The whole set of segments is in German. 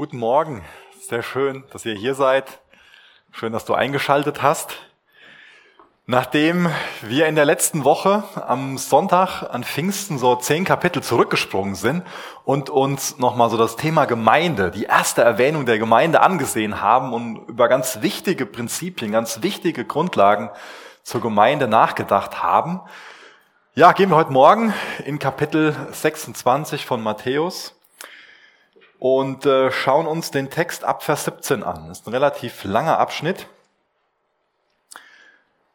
Guten Morgen. Sehr schön, dass ihr hier seid. Schön, dass du eingeschaltet hast. Nachdem wir in der letzten Woche am Sonntag an Pfingsten so zehn Kapitel zurückgesprungen sind und uns nochmal so das Thema Gemeinde, die erste Erwähnung der Gemeinde angesehen haben und über ganz wichtige Prinzipien, ganz wichtige Grundlagen zur Gemeinde nachgedacht haben, ja, gehen wir heute Morgen in Kapitel 26 von Matthäus und äh, schauen uns den Text ab Vers 17 an. Das ist ein relativ langer Abschnitt.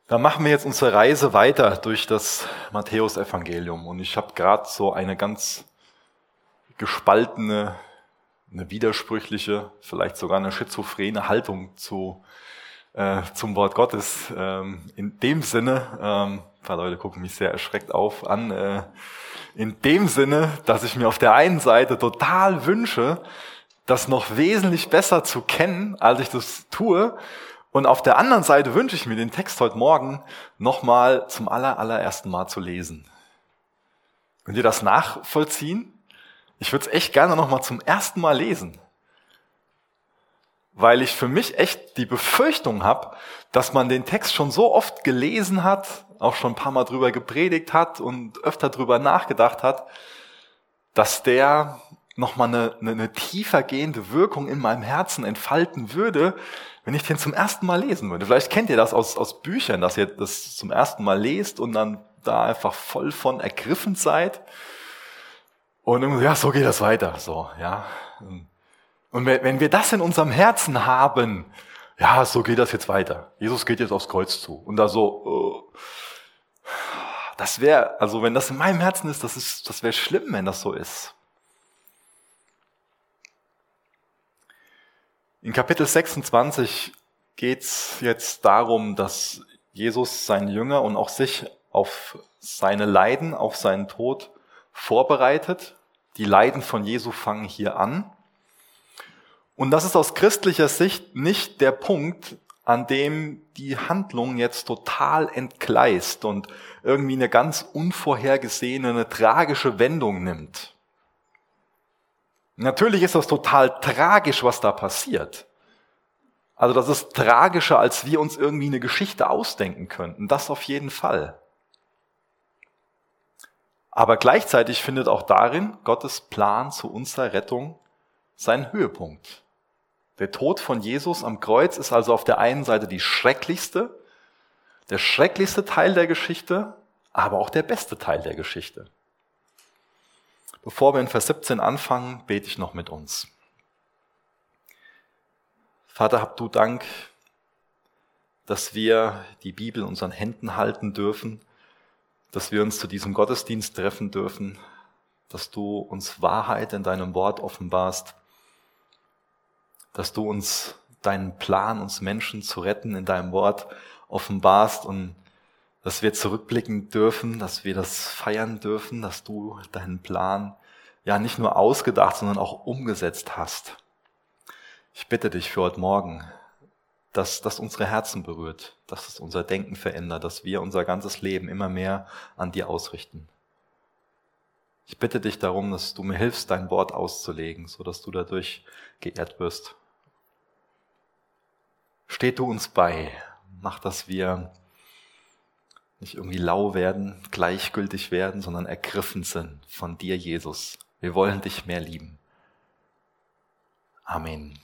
Da machen wir jetzt unsere Reise weiter durch das Matthäusevangelium. Und ich habe gerade so eine ganz gespaltene, eine widersprüchliche, vielleicht sogar eine schizophrene Haltung zu, äh, zum Wort Gottes. Ähm, in dem Sinne, ähm, ein paar Leute gucken mich sehr erschreckt auf an, äh, in dem Sinne, dass ich mir auf der einen Seite total wünsche, das noch wesentlich besser zu kennen, als ich das tue. Und auf der anderen Seite wünsche ich mir den Text heute Morgen nochmal zum aller, allerersten Mal zu lesen. Könnt ihr das nachvollziehen? Ich würde es echt gerne nochmal zum ersten Mal lesen. Weil ich für mich echt die Befürchtung habe, dass man den Text schon so oft gelesen hat, auch schon ein paar Mal drüber gepredigt hat und öfter drüber nachgedacht hat, dass der nochmal eine, eine, eine tiefer gehende Wirkung in meinem Herzen entfalten würde, wenn ich den zum ersten Mal lesen würde. Vielleicht kennt ihr das aus, aus Büchern, dass ihr das zum ersten Mal lest und dann da einfach voll von ergriffen seid. Und ja, so geht das weiter, so, ja. Und wenn wir das in unserem Herzen haben, ja, so geht das jetzt weiter. Jesus geht jetzt aufs Kreuz zu. Und da so, uh, das wäre, also wenn das in meinem Herzen ist, das ist, das wäre schlimm, wenn das so ist. In Kapitel 26 geht es jetzt darum, dass Jesus seinen Jünger und auch sich auf seine Leiden, auf seinen Tod vorbereitet. Die Leiden von Jesu fangen hier an. Und das ist aus christlicher Sicht nicht der Punkt, an dem die Handlung jetzt total entgleist und irgendwie eine ganz unvorhergesehene, eine tragische Wendung nimmt. Natürlich ist das total tragisch, was da passiert. Also das ist tragischer, als wir uns irgendwie eine Geschichte ausdenken könnten. Das auf jeden Fall. Aber gleichzeitig findet auch darin Gottes Plan zu unserer Rettung seinen Höhepunkt. Der Tod von Jesus am Kreuz ist also auf der einen Seite die schrecklichste, der schrecklichste Teil der Geschichte, aber auch der beste Teil der Geschichte. Bevor wir in Vers 17 anfangen, bete ich noch mit uns. Vater, hab du Dank, dass wir die Bibel in unseren Händen halten dürfen, dass wir uns zu diesem Gottesdienst treffen dürfen, dass du uns Wahrheit in deinem Wort offenbarst dass du uns deinen Plan, uns Menschen zu retten, in deinem Wort offenbarst und dass wir zurückblicken dürfen, dass wir das feiern dürfen, dass du deinen Plan ja nicht nur ausgedacht, sondern auch umgesetzt hast. Ich bitte dich für heute Morgen, dass das unsere Herzen berührt, dass es unser Denken verändert, dass wir unser ganzes Leben immer mehr an dir ausrichten. Ich bitte dich darum, dass du mir hilfst, dein Wort auszulegen, so dass du dadurch geehrt wirst. Steht du uns bei, mach, dass wir nicht irgendwie lau werden, gleichgültig werden, sondern ergriffen sind von dir, Jesus. Wir wollen dich mehr lieben. Amen.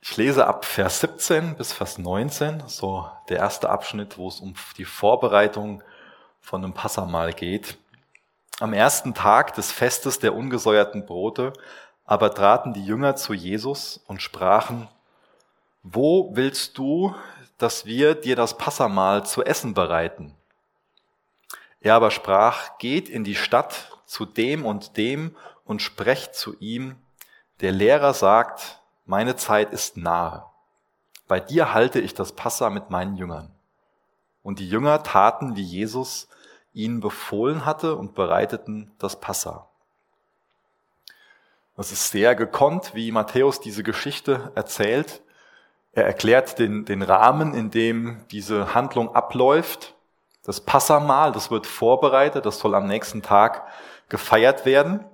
Ich lese ab Vers 17 bis Vers 19, so der erste Abschnitt, wo es um die Vorbereitung von einem Passamal geht. Am ersten Tag des Festes der ungesäuerten Brote aber traten die Jünger zu Jesus und sprachen, wo willst du, dass wir dir das Passamahl zu essen bereiten? Er aber sprach, geht in die Stadt zu dem und dem und sprecht zu ihm, der Lehrer sagt, meine Zeit ist nahe. Bei dir halte ich das Passa mit meinen Jüngern. Und die Jünger taten, wie Jesus ihnen befohlen hatte und bereiteten das Passa. Das ist sehr gekonnt, wie Matthäus diese Geschichte erzählt. Er erklärt den, den Rahmen, in dem diese Handlung abläuft. Das Passamal, das wird vorbereitet, das soll am nächsten Tag gefeiert werden.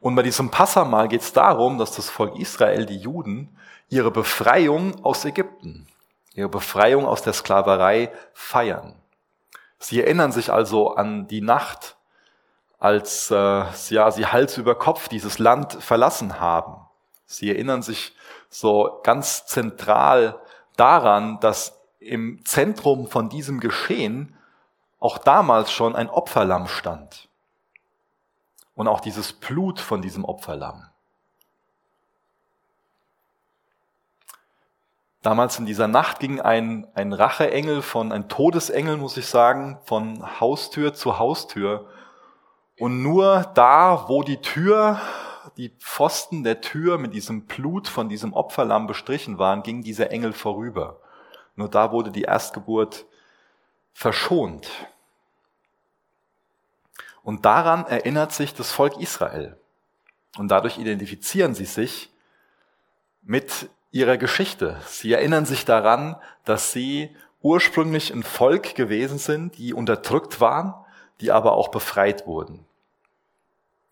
Und bei diesem Passamal geht es darum, dass das Volk Israel, die Juden, ihre Befreiung aus Ägypten, ihre Befreiung aus der Sklaverei feiern. Sie erinnern sich also an die Nacht, als äh, ja, sie Hals über Kopf dieses Land verlassen haben. Sie erinnern sich so ganz zentral daran, dass im Zentrum von diesem Geschehen auch damals schon ein Opferlamm stand. Und auch dieses Blut von diesem Opferlamm. Damals in dieser Nacht ging ein, ein Racheengel von, ein Todesengel, muss ich sagen, von Haustür zu Haustür. Und nur da, wo die Tür, die Pfosten der Tür mit diesem Blut von diesem Opferlamm bestrichen waren, ging dieser Engel vorüber. Nur da wurde die Erstgeburt verschont. Und daran erinnert sich das Volk Israel. Und dadurch identifizieren sie sich mit ihrer Geschichte. Sie erinnern sich daran, dass sie ursprünglich ein Volk gewesen sind, die unterdrückt waren, die aber auch befreit wurden.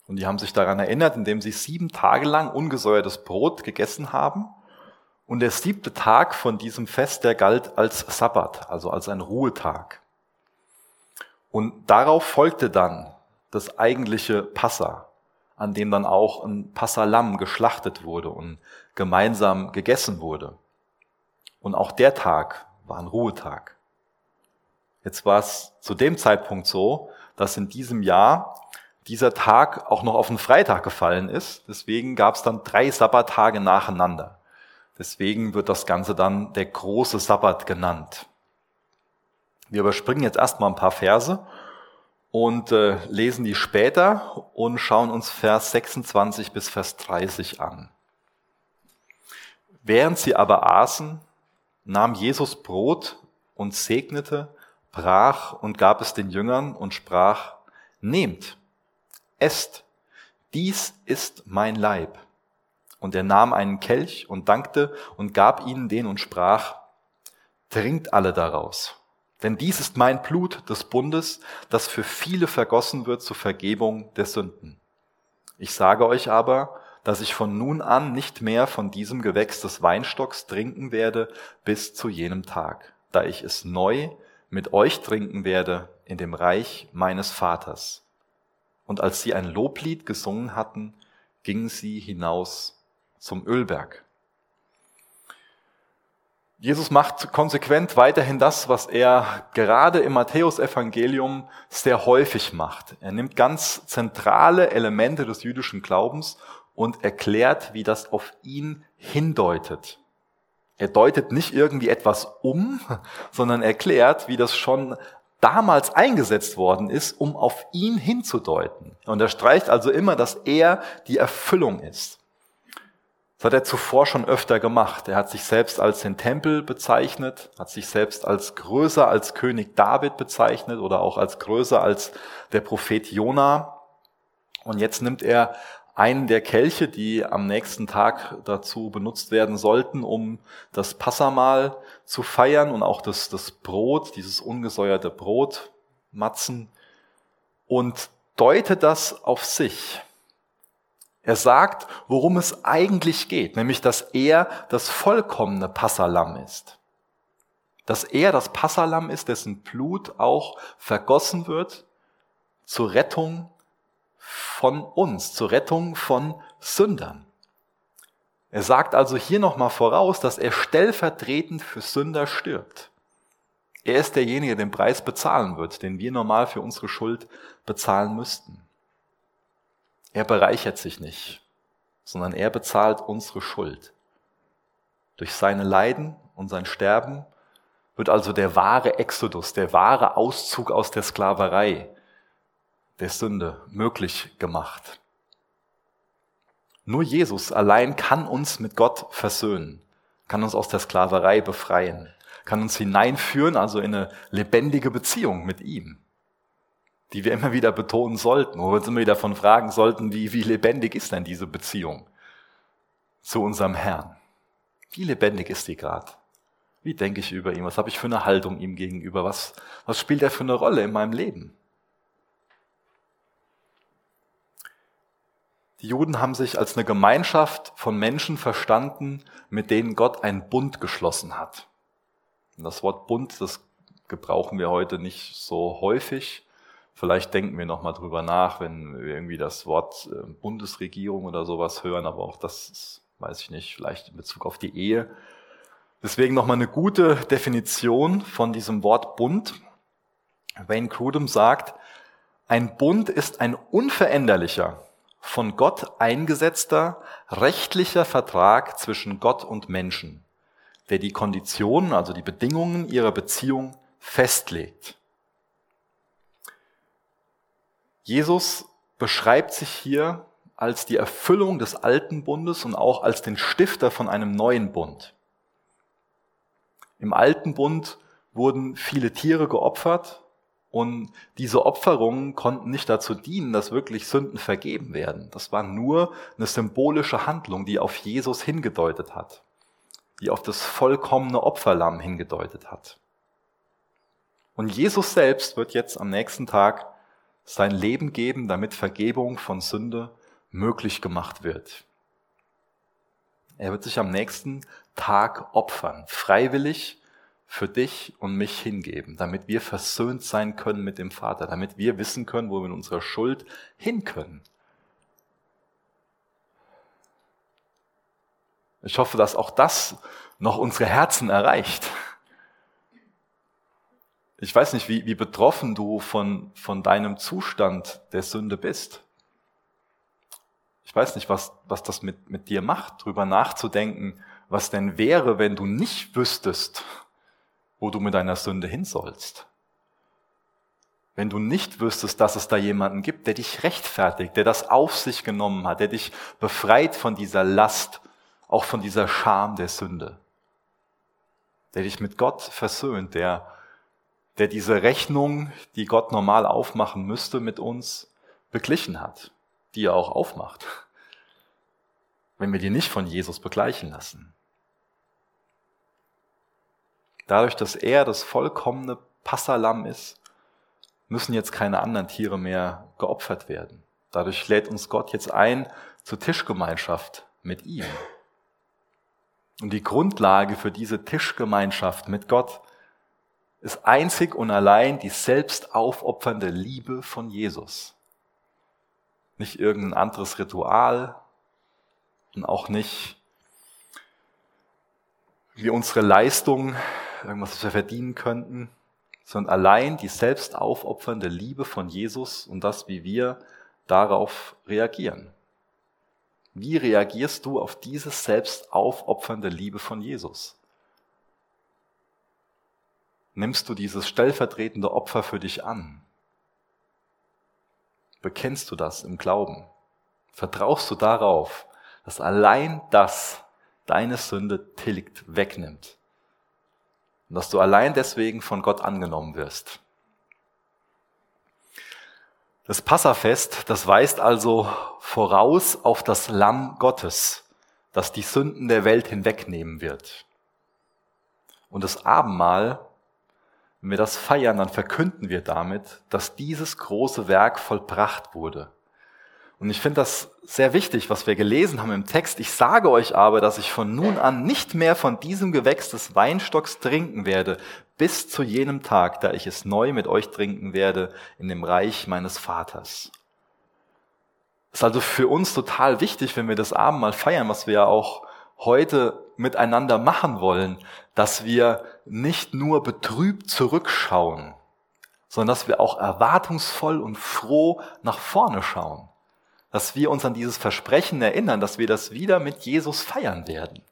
Und die haben sich daran erinnert, indem sie sieben Tage lang ungesäuertes Brot gegessen haben. Und der siebte Tag von diesem Fest, der galt als Sabbat, also als ein Ruhetag. Und darauf folgte dann das eigentliche Passa, an dem dann auch ein Passalam geschlachtet wurde und gemeinsam gegessen wurde. Und auch der Tag war ein Ruhetag. Jetzt war es zu dem Zeitpunkt so, dass in diesem Jahr dieser Tag auch noch auf einen Freitag gefallen ist. Deswegen gab es dann drei Sabbattage nacheinander. Deswegen wird das Ganze dann der große Sabbat genannt. Wir überspringen jetzt erstmal ein paar Verse und äh, lesen die später und schauen uns Vers 26 bis Vers 30 an. Während sie aber aßen, nahm Jesus Brot und segnete, brach und gab es den Jüngern und sprach, nehmt, esst, dies ist mein Leib. Und er nahm einen Kelch und dankte und gab ihnen den und sprach, trinkt alle daraus. Denn dies ist mein Blut des Bundes, das für viele vergossen wird zur Vergebung der Sünden. Ich sage euch aber, dass ich von nun an nicht mehr von diesem Gewächs des Weinstocks trinken werde bis zu jenem Tag, da ich es neu mit euch trinken werde in dem Reich meines Vaters. Und als sie ein Loblied gesungen hatten, gingen sie hinaus zum Ölberg. Jesus macht konsequent weiterhin das, was er gerade im Matthäusevangelium sehr häufig macht. Er nimmt ganz zentrale Elemente des jüdischen Glaubens und erklärt, wie das auf ihn hindeutet. Er deutet nicht irgendwie etwas um, sondern erklärt, wie das schon damals eingesetzt worden ist, um auf ihn hinzudeuten. Und er streicht also immer, dass er die Erfüllung ist. Das hat er zuvor schon öfter gemacht. Er hat sich selbst als den Tempel bezeichnet, hat sich selbst als größer als König David bezeichnet oder auch als größer als der Prophet Jona. Und jetzt nimmt er einen der Kelche, die am nächsten Tag dazu benutzt werden sollten, um das Passamal zu feiern und auch das, das Brot, dieses ungesäuerte Brot, Matzen, und deutet das auf sich. Er sagt, worum es eigentlich geht, nämlich dass er das vollkommene Passalam ist. Dass er das Passalam ist, dessen Blut auch vergossen wird zur Rettung von uns, zur Rettung von Sündern. Er sagt also hier nochmal voraus, dass er stellvertretend für Sünder stirbt. Er ist derjenige, der den Preis bezahlen wird, den wir normal für unsere Schuld bezahlen müssten. Er bereichert sich nicht, sondern er bezahlt unsere Schuld. Durch seine Leiden und sein Sterben wird also der wahre Exodus, der wahre Auszug aus der Sklaverei der Sünde möglich gemacht. Nur Jesus allein kann uns mit Gott versöhnen, kann uns aus der Sklaverei befreien, kann uns hineinführen, also in eine lebendige Beziehung mit ihm, die wir immer wieder betonen sollten, wo wir uns immer wieder davon fragen sollten, wie, wie lebendig ist denn diese Beziehung zu unserem Herrn? Wie lebendig ist die gerade? Wie denke ich über ihn? Was habe ich für eine Haltung ihm gegenüber? Was, was spielt er für eine Rolle in meinem Leben? Juden haben sich als eine Gemeinschaft von Menschen verstanden, mit denen Gott einen Bund geschlossen hat. Und das Wort Bund, das gebrauchen wir heute nicht so häufig. Vielleicht denken wir nochmal drüber nach, wenn wir irgendwie das Wort äh, Bundesregierung oder sowas hören, aber auch das ist, weiß ich nicht, vielleicht in Bezug auf die Ehe. Deswegen nochmal eine gute Definition von diesem Wort Bund. Wayne Crudum sagt, ein Bund ist ein unveränderlicher, von Gott eingesetzter rechtlicher Vertrag zwischen Gott und Menschen, der die Konditionen, also die Bedingungen ihrer Beziehung festlegt. Jesus beschreibt sich hier als die Erfüllung des alten Bundes und auch als den Stifter von einem neuen Bund. Im alten Bund wurden viele Tiere geopfert und diese Opferungen konnten nicht dazu dienen, dass wirklich Sünden vergeben werden. Das war nur eine symbolische Handlung, die auf Jesus hingedeutet hat, die auf das vollkommene Opferlamm hingedeutet hat. Und Jesus selbst wird jetzt am nächsten Tag sein Leben geben, damit Vergebung von Sünde möglich gemacht wird. Er wird sich am nächsten Tag opfern, freiwillig für dich und mich hingeben, damit wir versöhnt sein können mit dem Vater, damit wir wissen können, wo wir mit unserer Schuld hin können. Ich hoffe, dass auch das noch unsere Herzen erreicht. Ich weiß nicht, wie, wie betroffen du von, von deinem Zustand der Sünde bist. Ich weiß nicht, was, was das mit, mit dir macht, drüber nachzudenken, was denn wäre, wenn du nicht wüsstest, wo du mit deiner Sünde hin sollst. Wenn du nicht wüsstest, dass es da jemanden gibt, der dich rechtfertigt, der das auf sich genommen hat, der dich befreit von dieser Last, auch von dieser Scham der Sünde, der dich mit Gott versöhnt, der der diese Rechnung, die Gott normal aufmachen müsste mit uns, beglichen hat, die er auch aufmacht, wenn wir die nicht von Jesus begleichen lassen. Dadurch, dass er das vollkommene Passalam ist, müssen jetzt keine anderen Tiere mehr geopfert werden. Dadurch lädt uns Gott jetzt ein zur Tischgemeinschaft mit ihm. Und die Grundlage für diese Tischgemeinschaft mit Gott ist einzig und allein die selbst aufopfernde Liebe von Jesus. Nicht irgendein anderes Ritual und auch nicht wie unsere Leistung, irgendwas, was wir verdienen könnten, sondern allein die selbst aufopfernde Liebe von Jesus und das, wie wir darauf reagieren. Wie reagierst du auf diese selbst aufopfernde Liebe von Jesus? Nimmst du dieses stellvertretende Opfer für dich an? Bekennst du das im Glauben? Vertraust du darauf, dass allein das deine Sünde tilgt, wegnimmt? Und dass du allein deswegen von Gott angenommen wirst? Das Passafest, das weist also voraus auf das Lamm Gottes, das die Sünden der Welt hinwegnehmen wird. Und das Abendmahl wenn wir das feiern, dann verkünden wir damit, dass dieses große Werk vollbracht wurde. Und ich finde das sehr wichtig, was wir gelesen haben im Text. Ich sage euch aber, dass ich von nun an nicht mehr von diesem Gewächs des Weinstocks trinken werde, bis zu jenem Tag, da ich es neu mit euch trinken werde in dem Reich meines Vaters. Ist also für uns total wichtig, wenn wir das Abendmahl feiern, was wir ja auch heute miteinander machen wollen, dass wir nicht nur betrübt zurückschauen, sondern dass wir auch erwartungsvoll und froh nach vorne schauen. Dass wir uns an dieses Versprechen erinnern, dass wir das wieder mit Jesus feiern werden.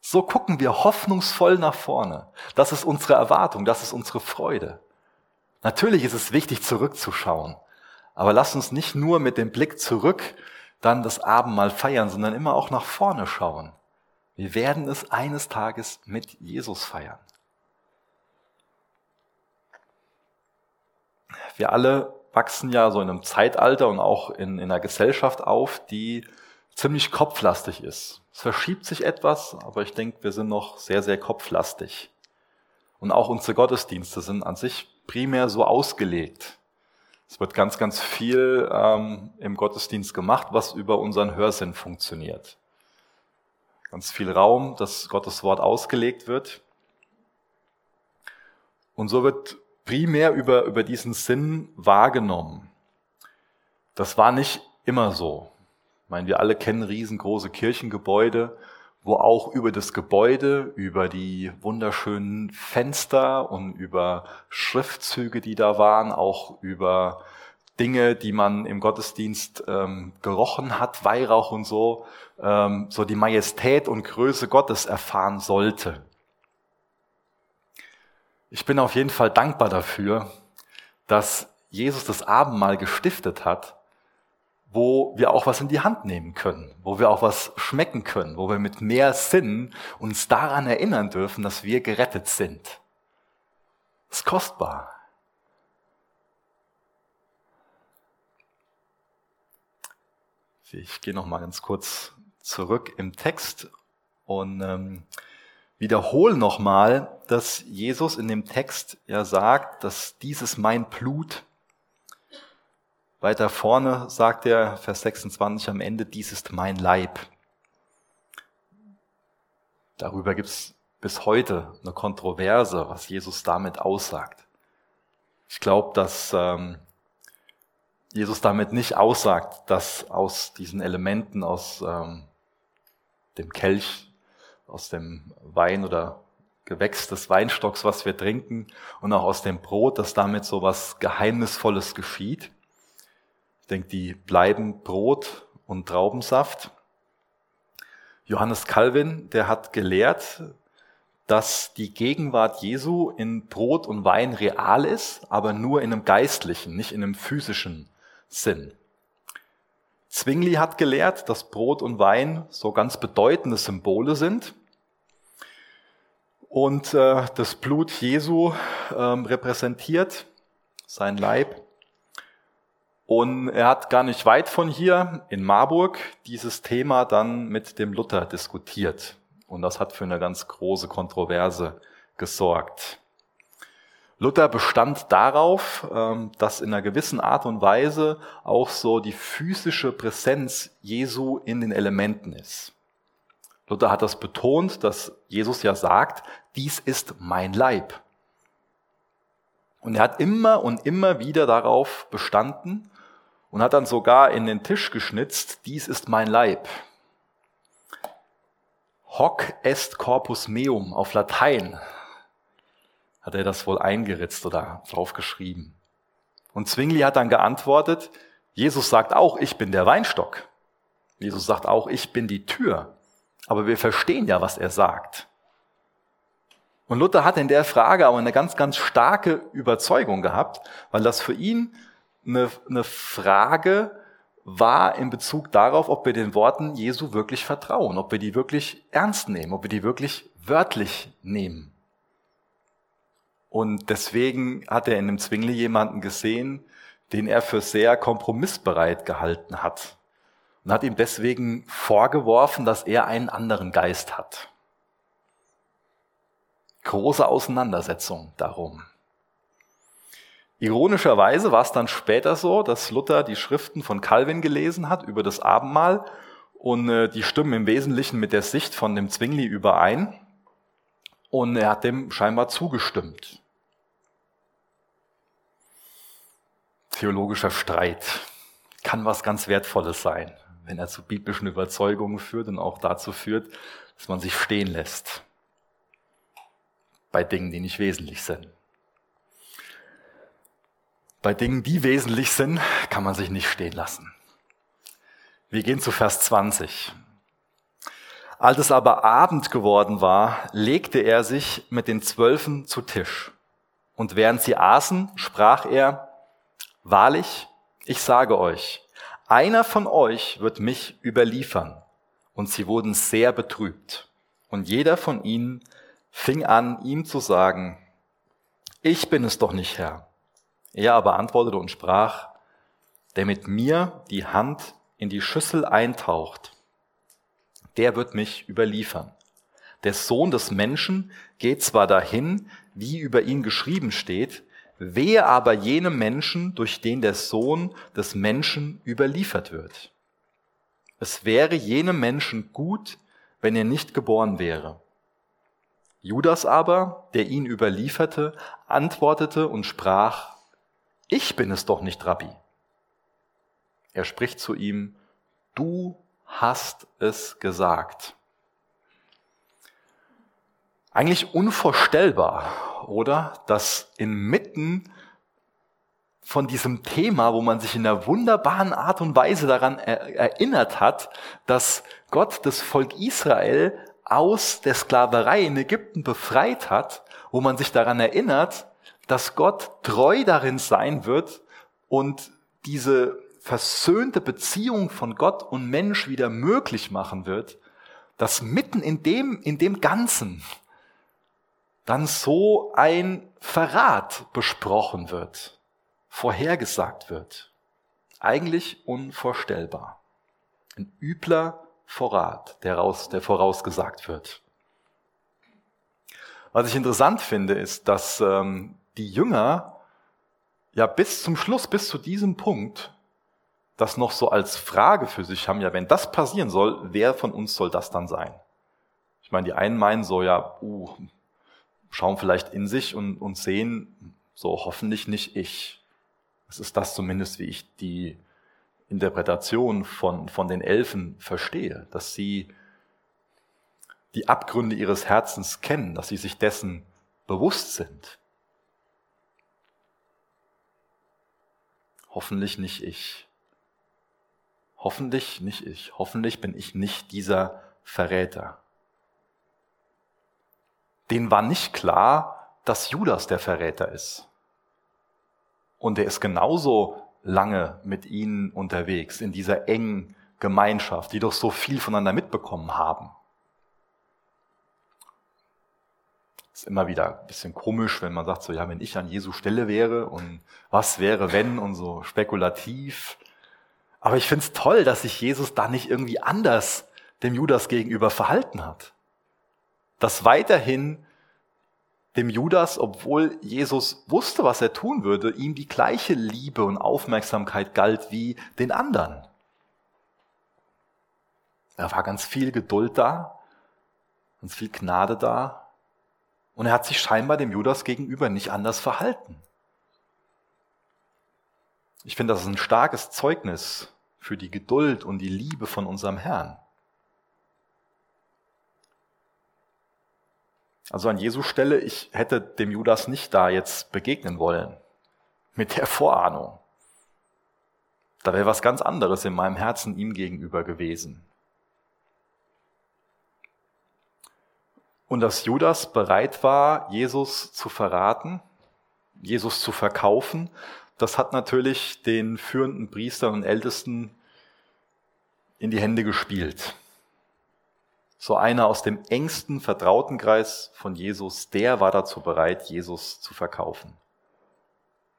So gucken wir hoffnungsvoll nach vorne. Das ist unsere Erwartung, das ist unsere Freude. Natürlich ist es wichtig, zurückzuschauen. Aber lasst uns nicht nur mit dem Blick zurück dann das Abendmahl feiern, sondern immer auch nach vorne schauen. Wir werden es eines Tages mit Jesus feiern. Wir alle wachsen ja so in einem Zeitalter und auch in, in einer Gesellschaft auf, die ziemlich kopflastig ist. Es verschiebt sich etwas, aber ich denke, wir sind noch sehr, sehr kopflastig. Und auch unsere Gottesdienste sind an sich primär so ausgelegt, Es wird ganz, ganz viel ähm, im Gottesdienst gemacht, was über unseren Hörsinn funktioniert. Ganz viel Raum, dass Gottes Wort ausgelegt wird. Und so wird primär über, über diesen Sinn wahrgenommen. Das war nicht immer so. Ich meine, wir alle kennen riesengroße Kirchengebäude, wo auch über das Gebäude, über die wunderschönen Fenster und über Schriftzüge, die da waren, auch über Dinge, die man im Gottesdienst ähm, gerochen hat, Weihrauch und so, ähm, so die Majestät und Größe Gottes erfahren sollte. Ich bin auf jeden Fall dankbar dafür, dass Jesus das Abendmahl gestiftet hat wo wir auch was in die Hand nehmen können, wo wir auch was schmecken können, wo wir mit mehr Sinn uns daran erinnern dürfen, dass wir gerettet sind. Das ist kostbar. Ich gehe noch mal ganz kurz zurück im Text und ähm, wiederhole noch mal, dass Jesus in dem Text ja sagt, dass dieses mein Blut weiter vorne sagt er, Vers 26 am Ende, dies ist mein Leib. Darüber gibt es bis heute eine Kontroverse, was Jesus damit aussagt. Ich glaube, dass ähm, Jesus damit nicht aussagt, dass aus diesen Elementen, aus ähm, dem Kelch, aus dem Wein oder Gewächs des Weinstocks, was wir trinken, und auch aus dem Brot, dass damit so was Geheimnisvolles geschieht. Ich denke, die bleiben Brot und Traubensaft. Johannes Calvin, der hat gelehrt, dass die Gegenwart Jesu in Brot und Wein real ist, aber nur in einem geistlichen, nicht in einem physischen Sinn. Zwingli hat gelehrt, dass Brot und Wein so ganz bedeutende Symbole sind und äh, das Blut Jesu äh, repräsentiert, sein Leib. Und er hat gar nicht weit von hier in Marburg dieses Thema dann mit dem Luther diskutiert. Und das hat für eine ganz große Kontroverse gesorgt. Luther bestand darauf, ähm, dass in einer gewissen Art und Weise auch so die physische Präsenz Jesu in den Elementen ist. Luther hat das betont, dass Jesus ja sagt, dies ist mein Leib. Und er hat immer und immer wieder darauf bestanden, und hat dann sogar in den Tisch geschnitzt, dies ist mein Leib. Hoc est corpus meum auf Latein hat er das wohl eingeritzt oder draufgeschrieben. Und Zwingli hat dann geantwortet, Jesus sagt auch, ich bin der Weinstock. Jesus sagt auch, ich bin die Tür. Aber wir verstehen ja, was er sagt. Und Luther hat in der Frage aber eine ganz, ganz starke Überzeugung gehabt, weil das für ihn eine, eine Frage war in Bezug darauf, ob wir den Worten Jesu wirklich vertrauen, ob wir die wirklich ernst nehmen, ob wir die wirklich wörtlich nehmen. Und deswegen hat er in dem Zwingli jemanden gesehen, den er für sehr kompromissbereit gehalten hat. Und hat ihm deswegen vorgeworfen, dass er einen anderen Geist hat. Große Auseinandersetzung darum. Ironischerweise war es dann später so, dass Luther die Schriften von Calvin gelesen hat über das Abendmahl und äh, die stimmen im Wesentlichen mit der Sicht von dem Zwingli überein und er hat dem scheinbar zugestimmt. Theologischer Streit kann was ganz Wertvolles sein, wenn er zu biblischen Überzeugungen führt und auch dazu führt, dass man sich stehen lässt bei Dingen, die nicht wesentlich sind. Bei Dingen, die wesentlich sind, kann man sich nicht stehen lassen. Wir gehen zu Vers 20. Als es aber Abend geworden war, legte er sich mit den Zwölfen zu Tisch. Und während sie aßen, sprach er, Wahrlich, ich sage euch, einer von euch wird mich überliefern. Und sie wurden sehr betrübt. Und jeder von ihnen fing an, ihm zu sagen, ich bin es doch nicht, Herr. Er aber antwortete und sprach, der mit mir die Hand in die Schüssel eintaucht, der wird mich überliefern. Der Sohn des Menschen geht zwar dahin, wie über ihn geschrieben steht, wehe aber jenem Menschen, durch den der Sohn des Menschen überliefert wird. Es wäre jenem Menschen gut, wenn er nicht geboren wäre. Judas aber, der ihn überlieferte, antwortete und sprach, ich bin es doch nicht, Rabbi. Er spricht zu ihm, du hast es gesagt. Eigentlich unvorstellbar, oder? Dass inmitten von diesem Thema, wo man sich in einer wunderbaren Art und Weise daran erinnert hat, dass Gott das Volk Israel aus der Sklaverei in Ägypten befreit hat, wo man sich daran erinnert, dass Gott treu darin sein wird und diese versöhnte Beziehung von Gott und Mensch wieder möglich machen wird, dass mitten in dem, in dem Ganzen dann so ein Verrat besprochen wird vorhergesagt wird. Eigentlich unvorstellbar. Ein übler Vorrat, der, raus, der vorausgesagt wird. Was ich interessant finde, ist, dass ähm, die Jünger ja bis zum Schluss, bis zu diesem Punkt, das noch so als Frage für sich haben, ja, wenn das passieren soll, wer von uns soll das dann sein? Ich meine, die einen meinen so, ja, uh, schauen vielleicht in sich und, und sehen, so hoffentlich nicht ich. Es ist das zumindest, wie ich die Interpretation von, von den Elfen verstehe, dass sie die Abgründe ihres Herzens kennen, dass sie sich dessen bewusst sind. Hoffentlich nicht ich. Hoffentlich nicht ich. Hoffentlich bin ich nicht dieser Verräter. Den war nicht klar, dass Judas der Verräter ist. Und er ist genauso lange mit ihnen unterwegs in dieser engen Gemeinschaft, die doch so viel voneinander mitbekommen haben. ist immer wieder ein bisschen komisch, wenn man sagt, so, ja, wenn ich an Jesu Stelle wäre und was wäre, wenn und so spekulativ. Aber ich finde es toll, dass sich Jesus da nicht irgendwie anders dem Judas gegenüber verhalten hat. Dass weiterhin dem Judas, obwohl Jesus wusste, was er tun würde, ihm die gleiche Liebe und Aufmerksamkeit galt wie den anderen. Da war ganz viel Geduld da, ganz viel Gnade da. Und er hat sich scheinbar dem Judas gegenüber nicht anders verhalten. Ich finde, das ist ein starkes Zeugnis für die Geduld und die Liebe von unserem Herrn. Also an Jesu Stelle, ich hätte dem Judas nicht da jetzt begegnen wollen. Mit der Vorahnung. Da wäre was ganz anderes in meinem Herzen ihm gegenüber gewesen. Und dass Judas bereit war, Jesus zu verraten, Jesus zu verkaufen, das hat natürlich den führenden Priestern und Ältesten in die Hände gespielt so einer aus dem engsten Vertrautenkreis von Jesus, der war dazu bereit, Jesus zu verkaufen.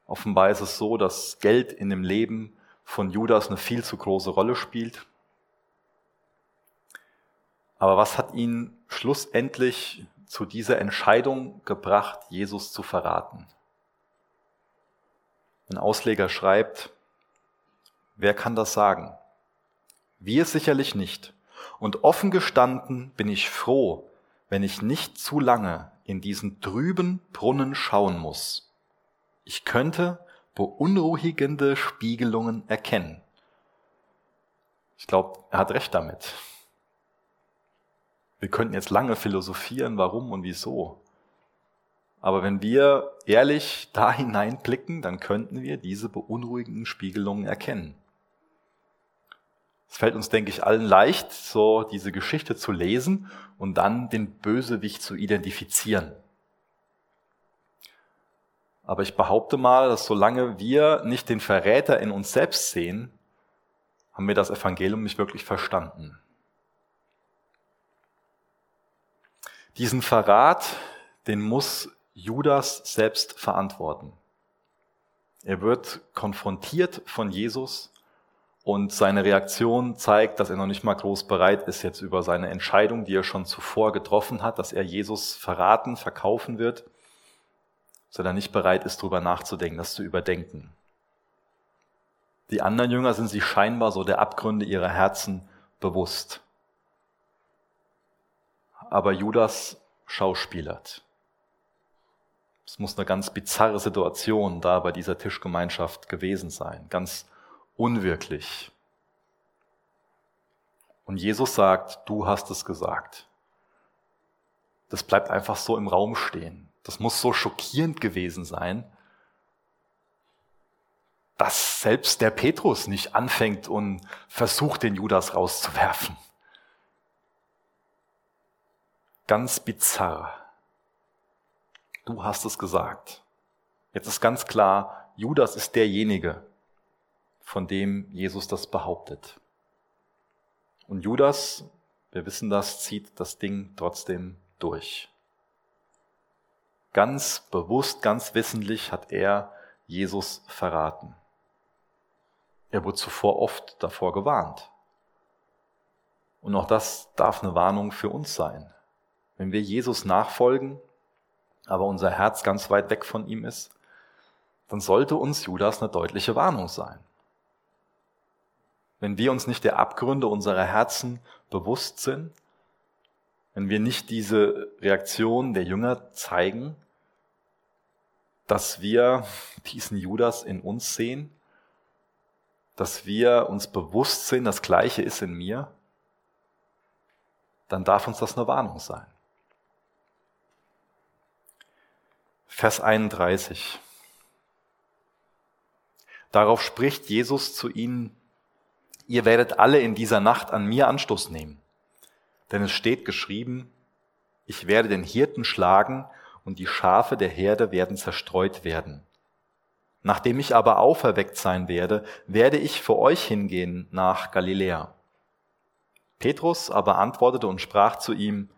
Offenbar ist es so, dass Geld in dem Leben von Judas eine viel zu große Rolle spielt. Aber was hat ihn schlussendlich zu dieser Entscheidung gebracht, Jesus zu verraten? Ein Ausleger schreibt, wer kann das sagen? Wir sicherlich nicht. Und offen gestanden bin ich froh, wenn ich nicht zu lange in diesen trüben Brunnen schauen muss. Ich könnte beunruhigende Spiegelungen erkennen. Ich glaube, er hat recht damit. Wir könnten jetzt lange philosophieren, warum und wieso. Aber wenn wir ehrlich da hineinblicken, dann könnten wir diese beunruhigenden Spiegelungen erkennen. Es fällt uns, denke ich, allen leicht, so diese Geschichte zu lesen und dann den Bösewicht zu identifizieren. Aber ich behaupte mal, dass solange wir nicht den Verräter in uns selbst sehen, haben wir das Evangelium nicht wirklich verstanden. Diesen Verrat, den muss Judas selbst verantworten. Er wird konfrontiert von Jesus und seine Reaktion zeigt, dass er noch nicht mal groß bereit ist, jetzt über seine Entscheidung, die er schon zuvor getroffen hat, dass er Jesus verraten, verkaufen wird, er da nicht bereit ist, drüber nachzudenken, das zu überdenken. Die anderen Jünger sind sich scheinbar so der Abgründe ihrer Herzen bewusst. Aber Judas schauspielert. Es muss eine ganz bizarre Situation da bei dieser Tischgemeinschaft gewesen sein, ganz unwirklich. Und Jesus sagt, du hast es gesagt. Das bleibt einfach so im Raum stehen. Das muss so schockierend gewesen sein, dass selbst der Petrus nicht anfängt und versucht, den Judas rauszuwerfen. Ganz bizarr. Du hast es gesagt. Jetzt ist ganz klar, Judas ist derjenige, von dem Jesus das behauptet. Und Judas, wir wissen das, zieht das Ding trotzdem durch. Ganz bewusst, ganz wissentlich hat er Jesus verraten. Er wurde zuvor oft davor gewarnt. Und auch das darf eine Warnung für uns sein. Wenn wir Jesus nachfolgen, aber unser Herz ganz weit weg von ihm ist, dann sollte uns Judas eine deutliche Warnung sein. Wenn wir uns nicht der Abgründe unserer Herzen bewusst sind, wenn wir nicht diese Reaktion der Jünger zeigen, dass wir diesen Judas in uns sehen, dass wir uns bewusst sind, das Gleiche ist in mir, dann darf uns das eine Warnung sein. Vers 31. Darauf spricht Jesus zu ihnen, ihr werdet alle in dieser Nacht an mir Anstoß nehmen. Denn es steht geschrieben, ich werde den Hirten schlagen und die Schafe der Herde werden zerstreut werden. Nachdem ich aber auferweckt sein werde, werde ich für euch hingehen nach Galiläa. Petrus aber antwortete und sprach zu ihm,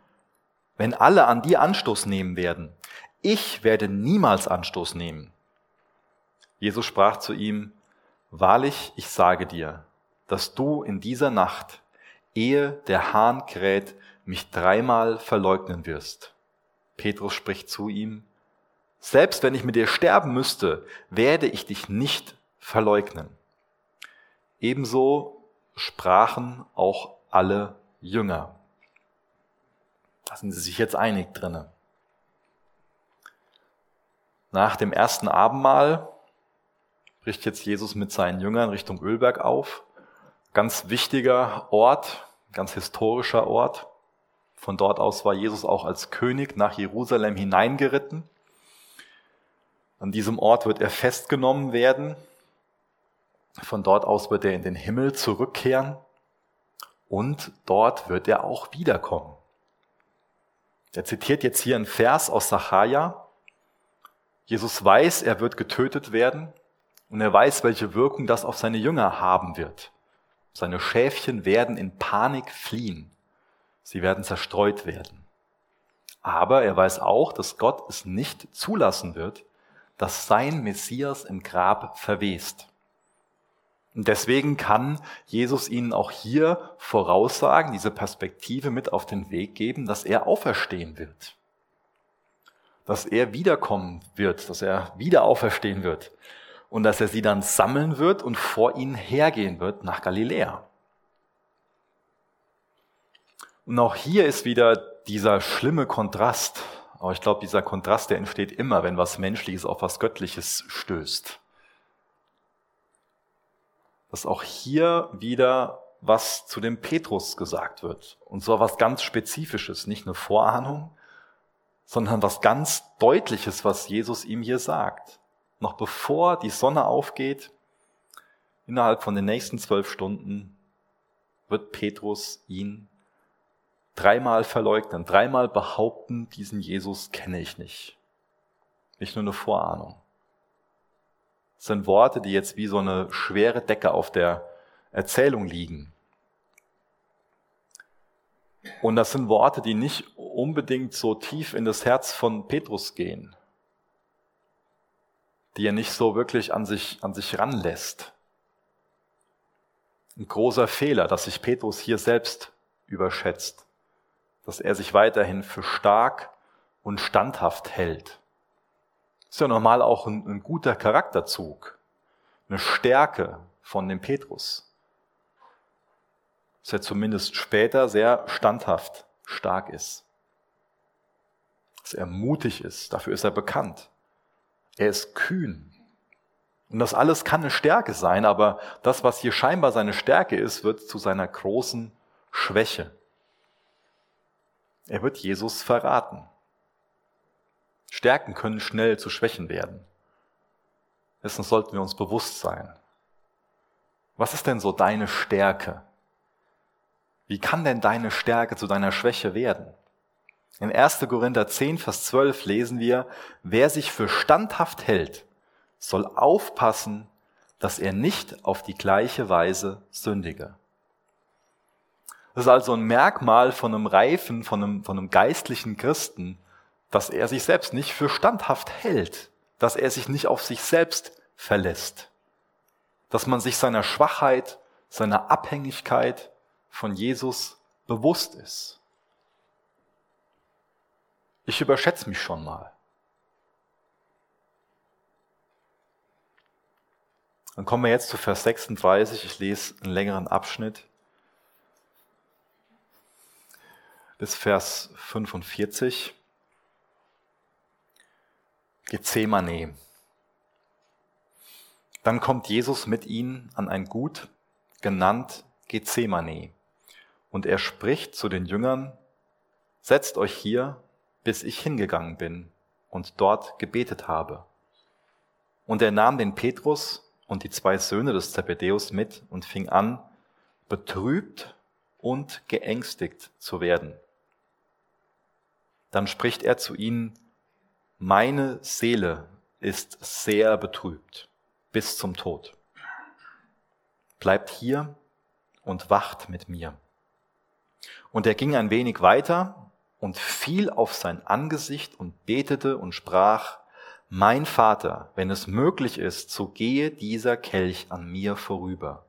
wenn alle an dir Anstoß nehmen werden, ich werde niemals Anstoß nehmen. Jesus sprach zu ihm, Wahrlich, ich sage dir, dass du in dieser Nacht, ehe der Hahn kräht, mich dreimal verleugnen wirst. Petrus spricht zu ihm, selbst wenn ich mit dir sterben müsste, werde ich dich nicht verleugnen. Ebenso sprachen auch alle Jünger. Da sind sie sich jetzt einig drinnen. Nach dem ersten Abendmahl bricht jetzt Jesus mit seinen Jüngern Richtung Ölberg auf. Ganz wichtiger Ort, ganz historischer Ort. Von dort aus war Jesus auch als König nach Jerusalem hineingeritten. An diesem Ort wird er festgenommen werden. Von dort aus wird er in den Himmel zurückkehren. Und dort wird er auch wiederkommen. Er zitiert jetzt hier einen Vers aus Sacharja. Jesus weiß, er wird getötet werden. Und er weiß, welche Wirkung das auf seine Jünger haben wird. Seine Schäfchen werden in Panik fliehen. Sie werden zerstreut werden. Aber er weiß auch, dass Gott es nicht zulassen wird, dass sein Messias im Grab verwest. Und deswegen kann Jesus ihnen auch hier voraussagen, diese Perspektive mit auf den Weg geben, dass er auferstehen wird. Dass er wiederkommen wird, dass er wieder auferstehen wird und dass er sie dann sammeln wird und vor ihnen hergehen wird nach Galiläa. Und auch hier ist wieder dieser schlimme Kontrast. Aber ich glaube, dieser Kontrast, der entsteht immer, wenn was Menschliches auf was Göttliches stößt. Dass auch hier wieder was zu dem Petrus gesagt wird. Und zwar was ganz Spezifisches, nicht eine Vorahnung, sondern was ganz Deutliches, was Jesus ihm hier sagt noch bevor die Sonne aufgeht, innerhalb von den nächsten zwölf Stunden wird Petrus ihn dreimal verleugnen, dreimal behaupten, diesen Jesus kenne ich nicht. Nicht nur eine Vorahnung. Das sind Worte, die jetzt wie so eine schwere Decke auf der Erzählung liegen. Und das sind Worte, die nicht unbedingt so tief in das Herz von Petrus gehen die er nicht so wirklich an sich, an sich ranlässt. Ein großer Fehler, dass sich Petrus hier selbst überschätzt, dass er sich weiterhin für stark und standhaft hält. ist ja normal auch ein, ein guter Charakterzug, eine Stärke von dem Petrus. Dass er zumindest später sehr standhaft stark ist. Dass er mutig ist, dafür ist er bekannt. Er ist kühn. Und das alles kann eine Stärke sein, aber das, was hier scheinbar seine Stärke ist, wird zu seiner großen Schwäche. Er wird Jesus verraten. Stärken können schnell zu Schwächen werden. Dessen sollten wir uns bewusst sein. Was ist denn so deine Stärke? Wie kann denn deine Stärke zu deiner Schwäche werden? In 1. Korinther 10, Vers 12 lesen wir, wer sich für standhaft hält, soll aufpassen, dass er nicht auf die gleiche Weise sündige. Das ist also ein Merkmal von einem reifen, von einem, von einem geistlichen Christen, dass er sich selbst nicht für standhaft hält, dass er sich nicht auf sich selbst verlässt, dass man sich seiner Schwachheit, seiner Abhängigkeit von Jesus bewusst ist. Ich überschätze mich schon mal. Dann kommen wir jetzt zu Vers 36. Ich lese einen längeren Abschnitt. Bis Vers 45. Gethsemane. Dann kommt Jesus mit ihnen an ein Gut, genannt Gethsemane. Und er spricht zu den Jüngern, setzt euch hier, bis ich hingegangen bin und dort gebetet habe. Und er nahm den Petrus und die zwei Söhne des Zebedeus mit und fing an, betrübt und geängstigt zu werden. Dann spricht er zu ihnen, meine Seele ist sehr betrübt bis zum Tod. Bleibt hier und wacht mit mir. Und er ging ein wenig weiter und fiel auf sein Angesicht und betete und sprach, mein Vater, wenn es möglich ist, so gehe dieser Kelch an mir vorüber.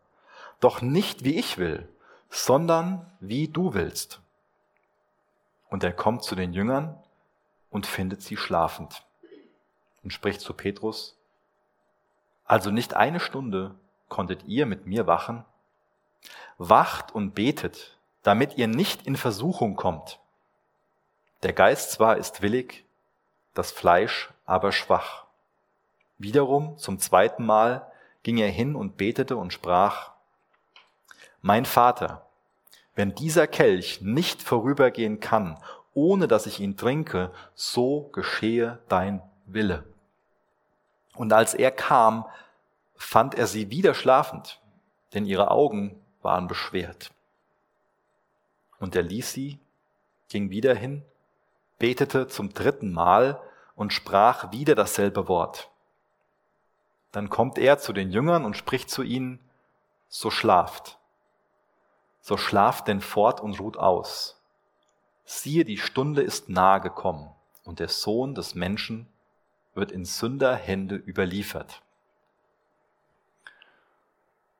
Doch nicht wie ich will, sondern wie du willst. Und er kommt zu den Jüngern und findet sie schlafend und spricht zu Petrus, also nicht eine Stunde konntet ihr mit mir wachen? Wacht und betet, damit ihr nicht in Versuchung kommt. Der Geist zwar ist willig, das Fleisch aber schwach. Wiederum zum zweiten Mal ging er hin und betete und sprach, Mein Vater, wenn dieser Kelch nicht vorübergehen kann, ohne dass ich ihn trinke, so geschehe dein Wille. Und als er kam, fand er sie wieder schlafend, denn ihre Augen waren beschwert. Und er ließ sie, ging wieder hin, betete zum dritten Mal und sprach wieder dasselbe Wort. Dann kommt er zu den Jüngern und spricht zu ihnen, so schlaft, so schlaft denn fort und ruht aus siehe, die Stunde ist nahe gekommen und der Sohn des Menschen wird in Sünderhände überliefert.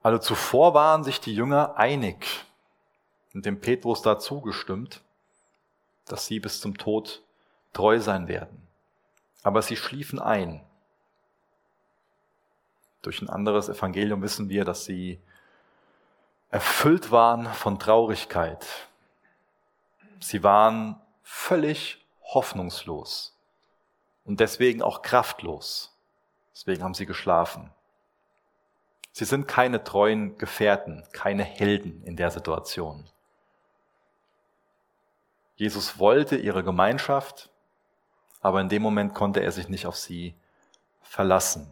Also zuvor waren sich die Jünger einig und dem Petrus dazu gestimmt, dass sie bis zum Tod treu sein werden. Aber sie schliefen ein. Durch ein anderes Evangelium wissen wir, dass sie erfüllt waren von Traurigkeit, Sie waren völlig hoffnungslos und deswegen auch kraftlos. Deswegen haben sie geschlafen. Sie sind keine treuen Gefährten, keine Helden in der Situation. Jesus wollte ihre Gemeinschaft, aber in dem Moment konnte er sich nicht auf sie verlassen.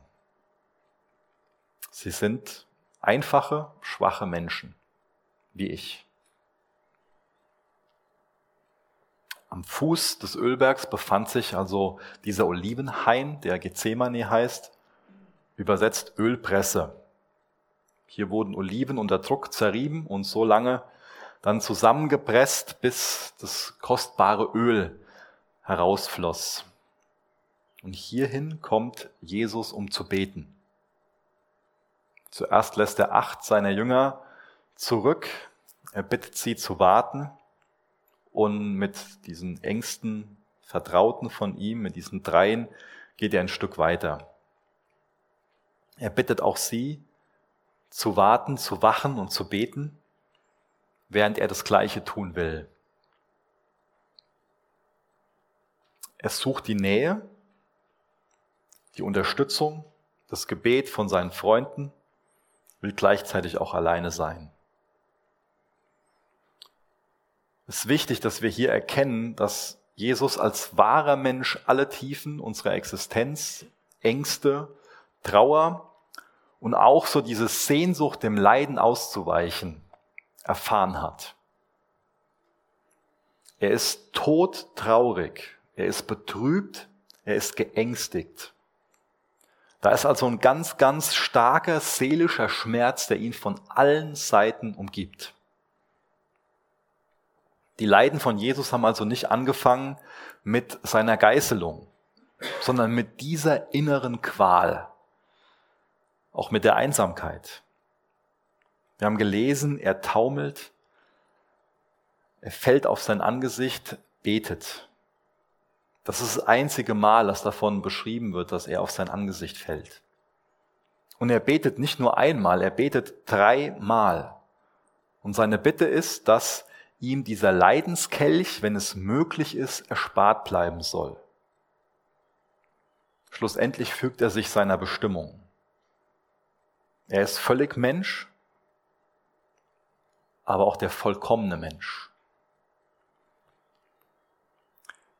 Sie sind einfache, schwache Menschen, wie ich. Am Fuß des Ölbergs befand sich also dieser Olivenhain, der Gethsemane heißt, übersetzt Ölpresse. Hier wurden Oliven unter Druck zerrieben und so lange dann zusammengepresst, bis das kostbare Öl herausfloss. Und hierhin kommt Jesus, um zu beten. Zuerst lässt er acht seiner Jünger zurück. Er bittet sie zu warten und mit diesen engsten Vertrauten von ihm, mit diesen dreien, geht er ein Stück weiter. Er bittet auch sie, zu warten, zu wachen und zu beten, während er das Gleiche tun will. Er sucht die Nähe, die Unterstützung, das Gebet von seinen Freunden, will gleichzeitig auch alleine sein. Es ist wichtig, dass wir hier erkennen, dass Jesus als wahrer Mensch alle Tiefen unserer Existenz, Ängste, Trauer und auch so diese Sehnsucht, dem Leiden auszuweichen, erfahren hat. Er ist todtraurig, er ist betrübt, er ist geängstigt. Da ist also ein ganz, ganz starker seelischer Schmerz, der ihn von allen Seiten umgibt. Die Leiden von Jesus haben also nicht angefangen mit seiner Geißelung, sondern mit dieser inneren Qual, auch mit der Einsamkeit. Wir haben gelesen, er taumelt, er fällt auf sein Angesicht, betet. Das ist das einzige Mal, das davon beschrieben wird, dass er auf sein Angesicht fällt. Und er betet nicht nur einmal, er betet dreimal. Und seine Bitte ist, dass ihm dieser Leidenskelch, wenn es möglich ist, erspart bleiben soll. Schlussendlich fügt er sich seiner Bestimmung. Er ist völlig Mensch, aber auch der vollkommene Mensch.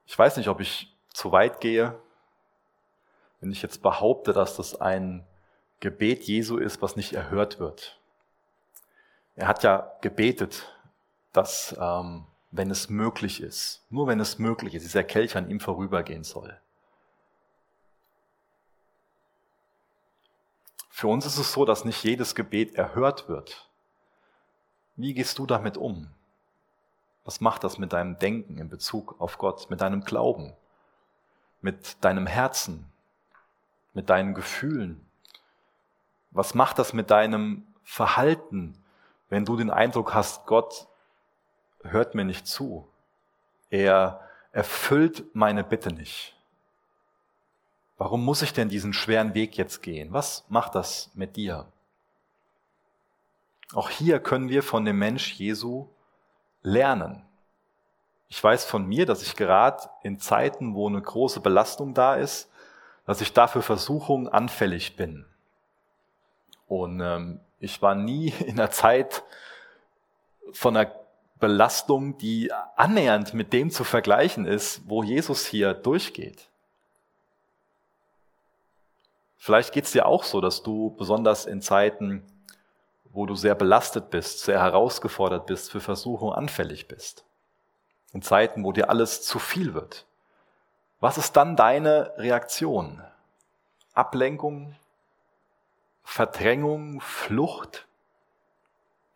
Ich weiß nicht, ob ich zu weit gehe, wenn ich jetzt behaupte, dass das ein Gebet Jesu ist, was nicht erhört wird. Er hat ja gebetet, dass, ähm, wenn es möglich ist, nur wenn es möglich ist, dieser Kelch an ihm vorübergehen soll. Für uns ist es so, dass nicht jedes Gebet erhört wird. Wie gehst du damit um? Was macht das mit deinem Denken in Bezug auf Gott, mit deinem Glauben, mit deinem Herzen, mit deinen Gefühlen? Was macht das mit deinem Verhalten, wenn du den Eindruck hast, Gott hört mir nicht zu? Er erfüllt meine Bitte nicht. Warum muss ich denn diesen schweren Weg jetzt gehen? Was macht das mit dir? Auch hier können wir von dem Mensch Jesu lernen. Ich weiß von mir, dass ich gerade in Zeiten, wo eine große Belastung da ist, dass ich dafür Versuchungen anfällig bin. Und ähm, ich war nie in der Zeit von einer Belastung, die annähernd mit dem zu vergleichen ist, wo Jesus hier durchgeht. Vielleicht geht es dir auch so, dass du besonders in Zeiten, wo du sehr belastet bist, sehr herausgefordert bist, für Versuchung anfällig bist. In Zeiten, wo dir alles zu viel wird. Was ist dann deine Reaktion? Ablenkung, Verdrängung, Flucht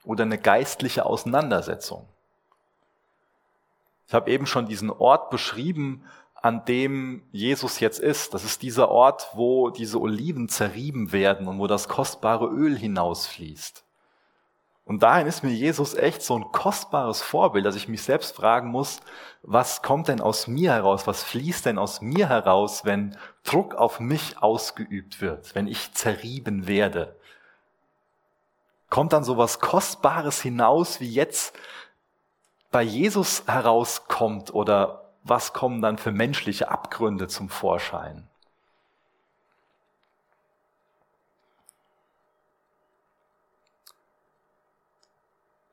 oder eine geistliche Auseinandersetzung? Ich habe eben schon diesen Ort beschrieben, an dem Jesus jetzt ist. Das ist dieser Ort, wo diese Oliven zerrieben werden und wo das kostbare Öl hinausfließt. Und dahin ist mir Jesus echt so ein kostbares Vorbild, dass ich mich selbst fragen muss, was kommt denn aus mir heraus, was fließt denn aus mir heraus, wenn Druck auf mich ausgeübt wird, wenn ich zerrieben werde. Kommt dann so was Kostbares hinaus, wie jetzt bei Jesus herauskommt oder was kommen dann für menschliche Abgründe zum Vorschein?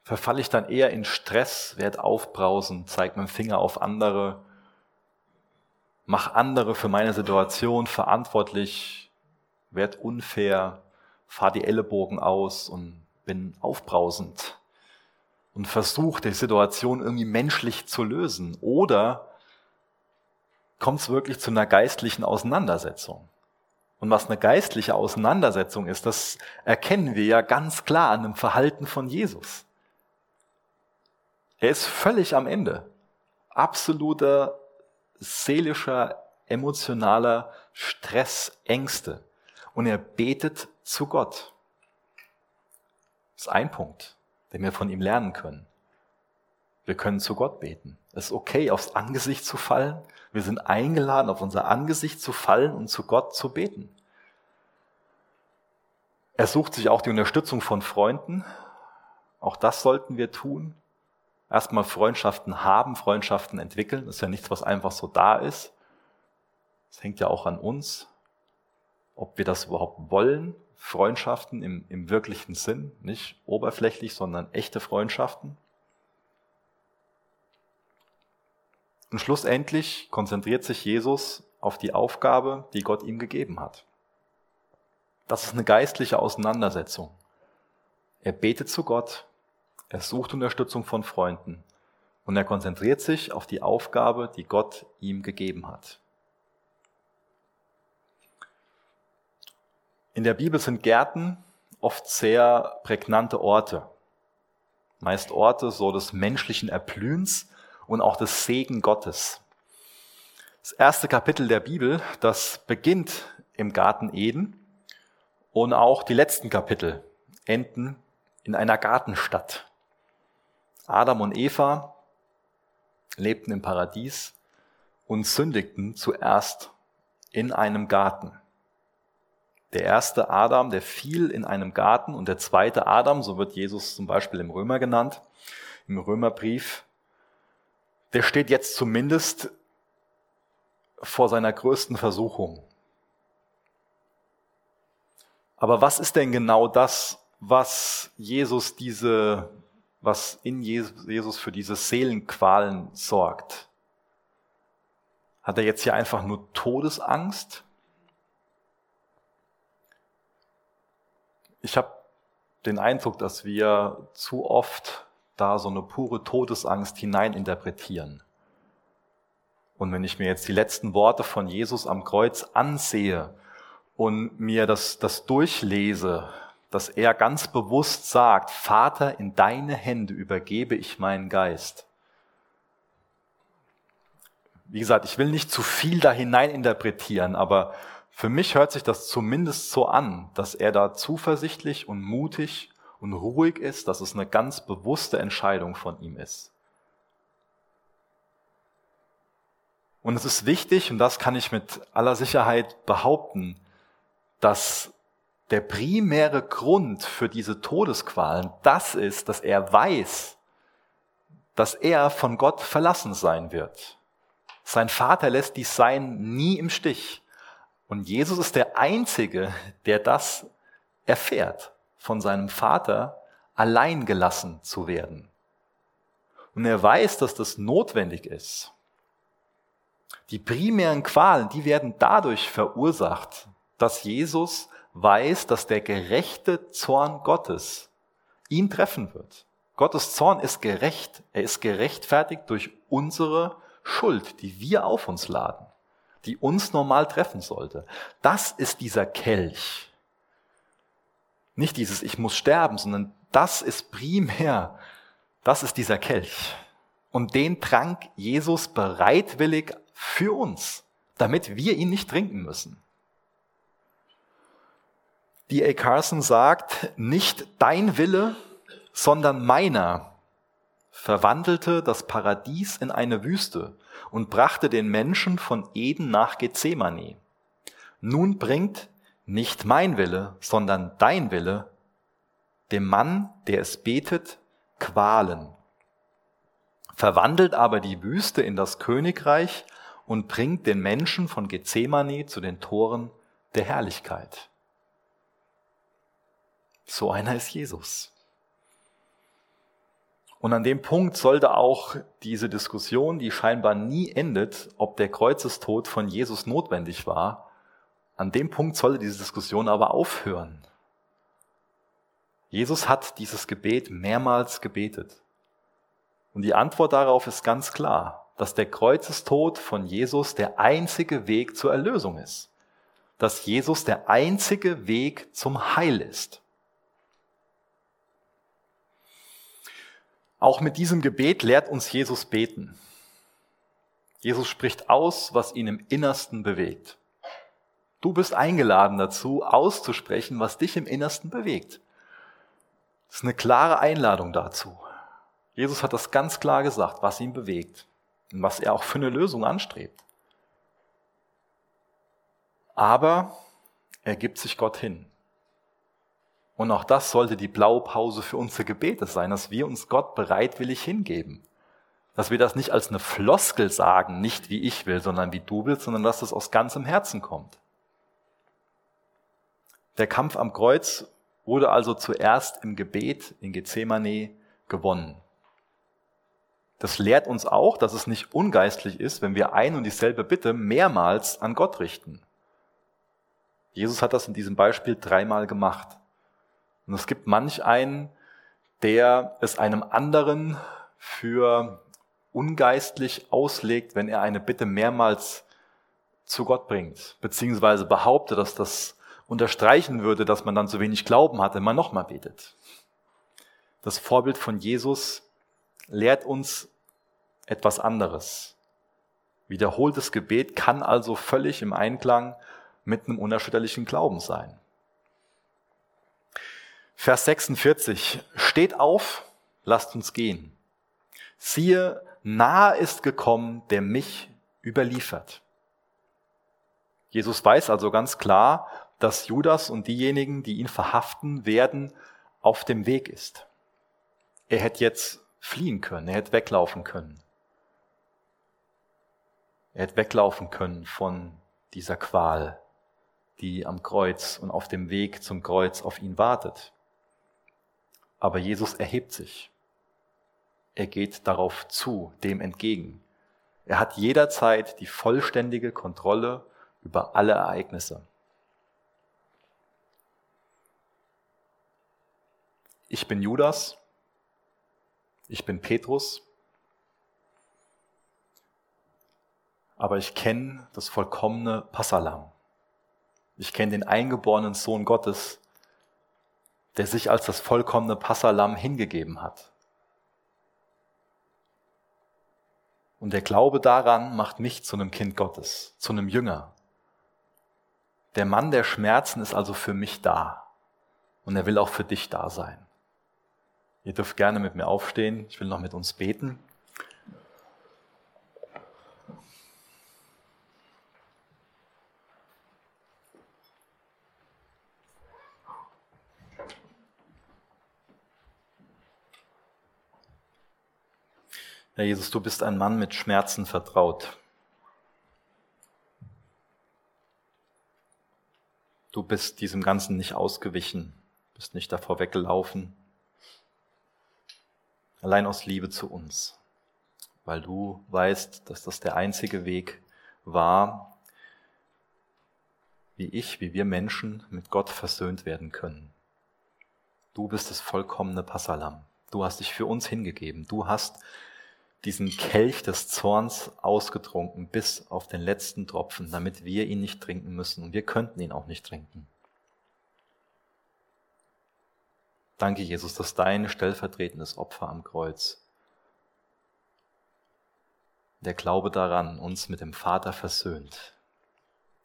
Verfalle ich dann eher in Stress, werde aufbrausend, zeige meinen Finger auf andere, mach andere für meine Situation verantwortlich, werde unfair, fahre die Ellenbogen aus und bin aufbrausend und versuche die Situation irgendwie menschlich zu lösen. Oder kommt es wirklich zu einer geistlichen Auseinandersetzung. Und was eine geistliche Auseinandersetzung ist, das erkennen wir ja ganz klar an dem Verhalten von Jesus. Er ist völlig am Ende. Absoluter seelischer, emotionaler Stress, Ängste. Und er betet zu Gott. Das ist ein Punkt, den wir von ihm lernen können. Wir können zu Gott beten. Es ist okay, aufs Angesicht zu fallen. Wir sind eingeladen, auf unser Angesicht zu fallen und zu Gott zu beten. Er sucht sich auch die Unterstützung von Freunden. Auch das sollten wir tun. Erstmal Freundschaften haben, Freundschaften entwickeln. Das ist ja nichts, was einfach so da ist. Es hängt ja auch an uns, ob wir das überhaupt wollen. Freundschaften im, im wirklichen Sinn, nicht oberflächlich, sondern echte Freundschaften. Und schlussendlich konzentriert sich Jesus auf die Aufgabe, die Gott ihm gegeben hat. Das ist eine geistliche Auseinandersetzung. Er betet zu Gott, er sucht Unterstützung von Freunden und er konzentriert sich auf die Aufgabe, die Gott ihm gegeben hat. In der Bibel sind Gärten oft sehr prägnante Orte. Meist Orte so des menschlichen Erblühens und auch des Segen Gottes. Das erste Kapitel der Bibel, das beginnt im Garten Eden und auch die letzten Kapitel enden in einer Gartenstadt. Adam und Eva lebten im Paradies und sündigten zuerst in einem Garten. Der erste Adam, der fiel in einem Garten und der zweite Adam, so wird Jesus zum Beispiel im Römer genannt, im Römerbrief, der steht jetzt zumindest vor seiner größten Versuchung. Aber was ist denn genau das, was Jesus diese, was in Jesus für diese Seelenqualen sorgt? Hat er jetzt hier einfach nur Todesangst? ich habe den Eindruck, dass wir zu oft da so eine pure Todesangst hineininterpretieren. Und wenn ich mir jetzt die letzten Worte von Jesus am Kreuz ansehe und mir das, das durchlese, dass er ganz bewusst sagt, Vater, in deine Hände übergebe ich meinen Geist. Wie gesagt, ich will nicht zu viel da hineininterpretieren, aber für mich hört sich das zumindest so an, dass er da zuversichtlich und mutig und ruhig ist, dass es eine ganz bewusste Entscheidung von ihm ist. Und es ist wichtig, und das kann ich mit aller Sicherheit behaupten, dass der primäre Grund für diese Todesqualen das ist, dass er weiß, dass er von Gott verlassen sein wird. Sein Vater lässt dies Sein nie im Stich. Und Jesus ist der Einzige, der das erfährt, von seinem Vater allein gelassen zu werden. Und er weiß, dass das notwendig ist. Die primären Qualen, die werden dadurch verursacht, dass Jesus weiß, dass der gerechte Zorn Gottes ihn treffen wird. Gottes Zorn ist gerecht. Er ist gerechtfertigt durch unsere Schuld, die wir auf uns laden die uns normal treffen sollte. Das ist dieser Kelch. Nicht dieses Ich muss sterben, sondern das ist primär, das ist dieser Kelch. Und den trank Jesus bereitwillig für uns, damit wir ihn nicht trinken müssen. D.A. Carson sagt, nicht dein Wille, sondern meiner verwandelte das Paradies in eine Wüste und brachte den Menschen von Eden nach Gethsemane. Nun bringt nicht mein Wille, sondern dein Wille dem Mann, der es betet, Qualen. Verwandelt aber die Wüste in das Königreich und bringt den Menschen von Gethsemane zu den Toren der Herrlichkeit. So einer ist Jesus. Und an dem Punkt sollte auch diese Diskussion, die scheinbar nie endet, ob der Kreuzestod von Jesus notwendig war, an dem Punkt sollte diese Diskussion aber aufhören. Jesus hat dieses Gebet mehrmals gebetet. Und die Antwort darauf ist ganz klar, dass der Kreuzestod von Jesus der einzige Weg zur Erlösung ist. Dass Jesus der einzige Weg zum Heil ist. Auch mit diesem Gebet lehrt uns Jesus beten. Jesus spricht aus, was ihn im Innersten bewegt. Du bist eingeladen dazu, auszusprechen, was dich im Innersten bewegt. Das ist eine klare Einladung dazu. Jesus hat das ganz klar gesagt, was ihn bewegt. und was er auch für eine Lösung anstrebt. Aber er gibt sich Gott hin. Und auch das sollte die Blaupause für unsere Gebete sein, dass wir uns Gott bereitwillig hingeben. Dass wir das nicht als eine Floskel sagen, nicht wie ich will, sondern wie du willst, sondern dass das aus ganzem Herzen kommt. Der Kampf am Kreuz wurde also zuerst im Gebet in Gethsemane gewonnen. Das lehrt uns auch, dass es nicht ungeistlich ist, wenn wir ein und dieselbe Bitte mehrmals an Gott richten. Jesus hat das in diesem Beispiel dreimal gemacht. Und es gibt manch einen, der es einem anderen für ungeistlich auslegt, wenn er eine Bitte mehrmals zu Gott bringt, beziehungsweise behauptet, dass das unterstreichen würde, dass man dann zu wenig Glauben hat, wenn man nochmal betet. Das Vorbild von Jesus lehrt uns etwas anderes. Wiederholtes Gebet kann also völlig im Einklang mit einem unerschütterlichen Glauben sein. Vers 46. Steht auf, lasst uns gehen. Siehe, nahe ist gekommen, der mich überliefert. Jesus weiß also ganz klar, dass Judas und diejenigen, die ihn verhaften werden, auf dem Weg ist. Er hätte jetzt fliehen können, er hätte weglaufen können. Er hätte weglaufen können von dieser Qual, die am Kreuz und auf dem Weg zum Kreuz auf ihn wartet. Aber Jesus erhebt sich. Er geht darauf zu, dem entgegen. Er hat jederzeit die vollständige Kontrolle über alle Ereignisse. Ich bin Judas, ich bin Petrus, aber ich kenne das vollkommene Passalam. Ich kenne den eingeborenen Sohn Gottes, der sich als das vollkommene Passalam hingegeben hat. Und der Glaube daran macht mich zu einem Kind Gottes, zu einem Jünger. Der Mann der Schmerzen ist also für mich da. Und er will auch für dich da sein. Ihr dürft gerne mit mir aufstehen. Ich will noch mit uns beten. Herr Jesus, du bist ein Mann mit Schmerzen vertraut. Du bist diesem Ganzen nicht ausgewichen, bist nicht davor weggelaufen, allein aus Liebe zu uns, weil du weißt, dass das der einzige Weg war, wie ich, wie wir Menschen mit Gott versöhnt werden können. Du bist das vollkommene Passalam. Du hast dich für uns hingegeben. Du hast diesen Kelch des Zorns ausgetrunken bis auf den letzten Tropfen, damit wir ihn nicht trinken müssen. Und wir könnten ihn auch nicht trinken. Danke, Jesus, dass dein stellvertretendes Opfer am Kreuz, der Glaube daran, uns mit dem Vater versöhnt.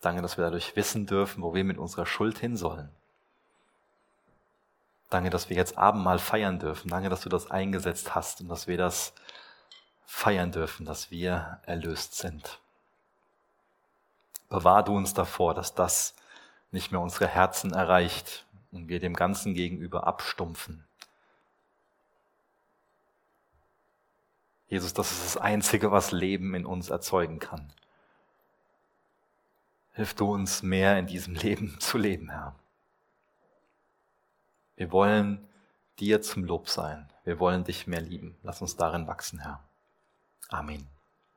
Danke, dass wir dadurch wissen dürfen, wo wir mit unserer Schuld hin sollen. Danke, dass wir jetzt Abendmahl feiern dürfen. Danke, dass du das eingesetzt hast und dass wir das feiern dürfen, dass wir erlöst sind. Bewahr du uns davor, dass das nicht mehr unsere Herzen erreicht und wir dem Ganzen gegenüber abstumpfen. Jesus, das ist das Einzige, was Leben in uns erzeugen kann. Hilf du uns mehr in diesem Leben zu leben, Herr. Wir wollen dir zum Lob sein. Wir wollen dich mehr lieben. Lass uns darin wachsen, Herr. Amen.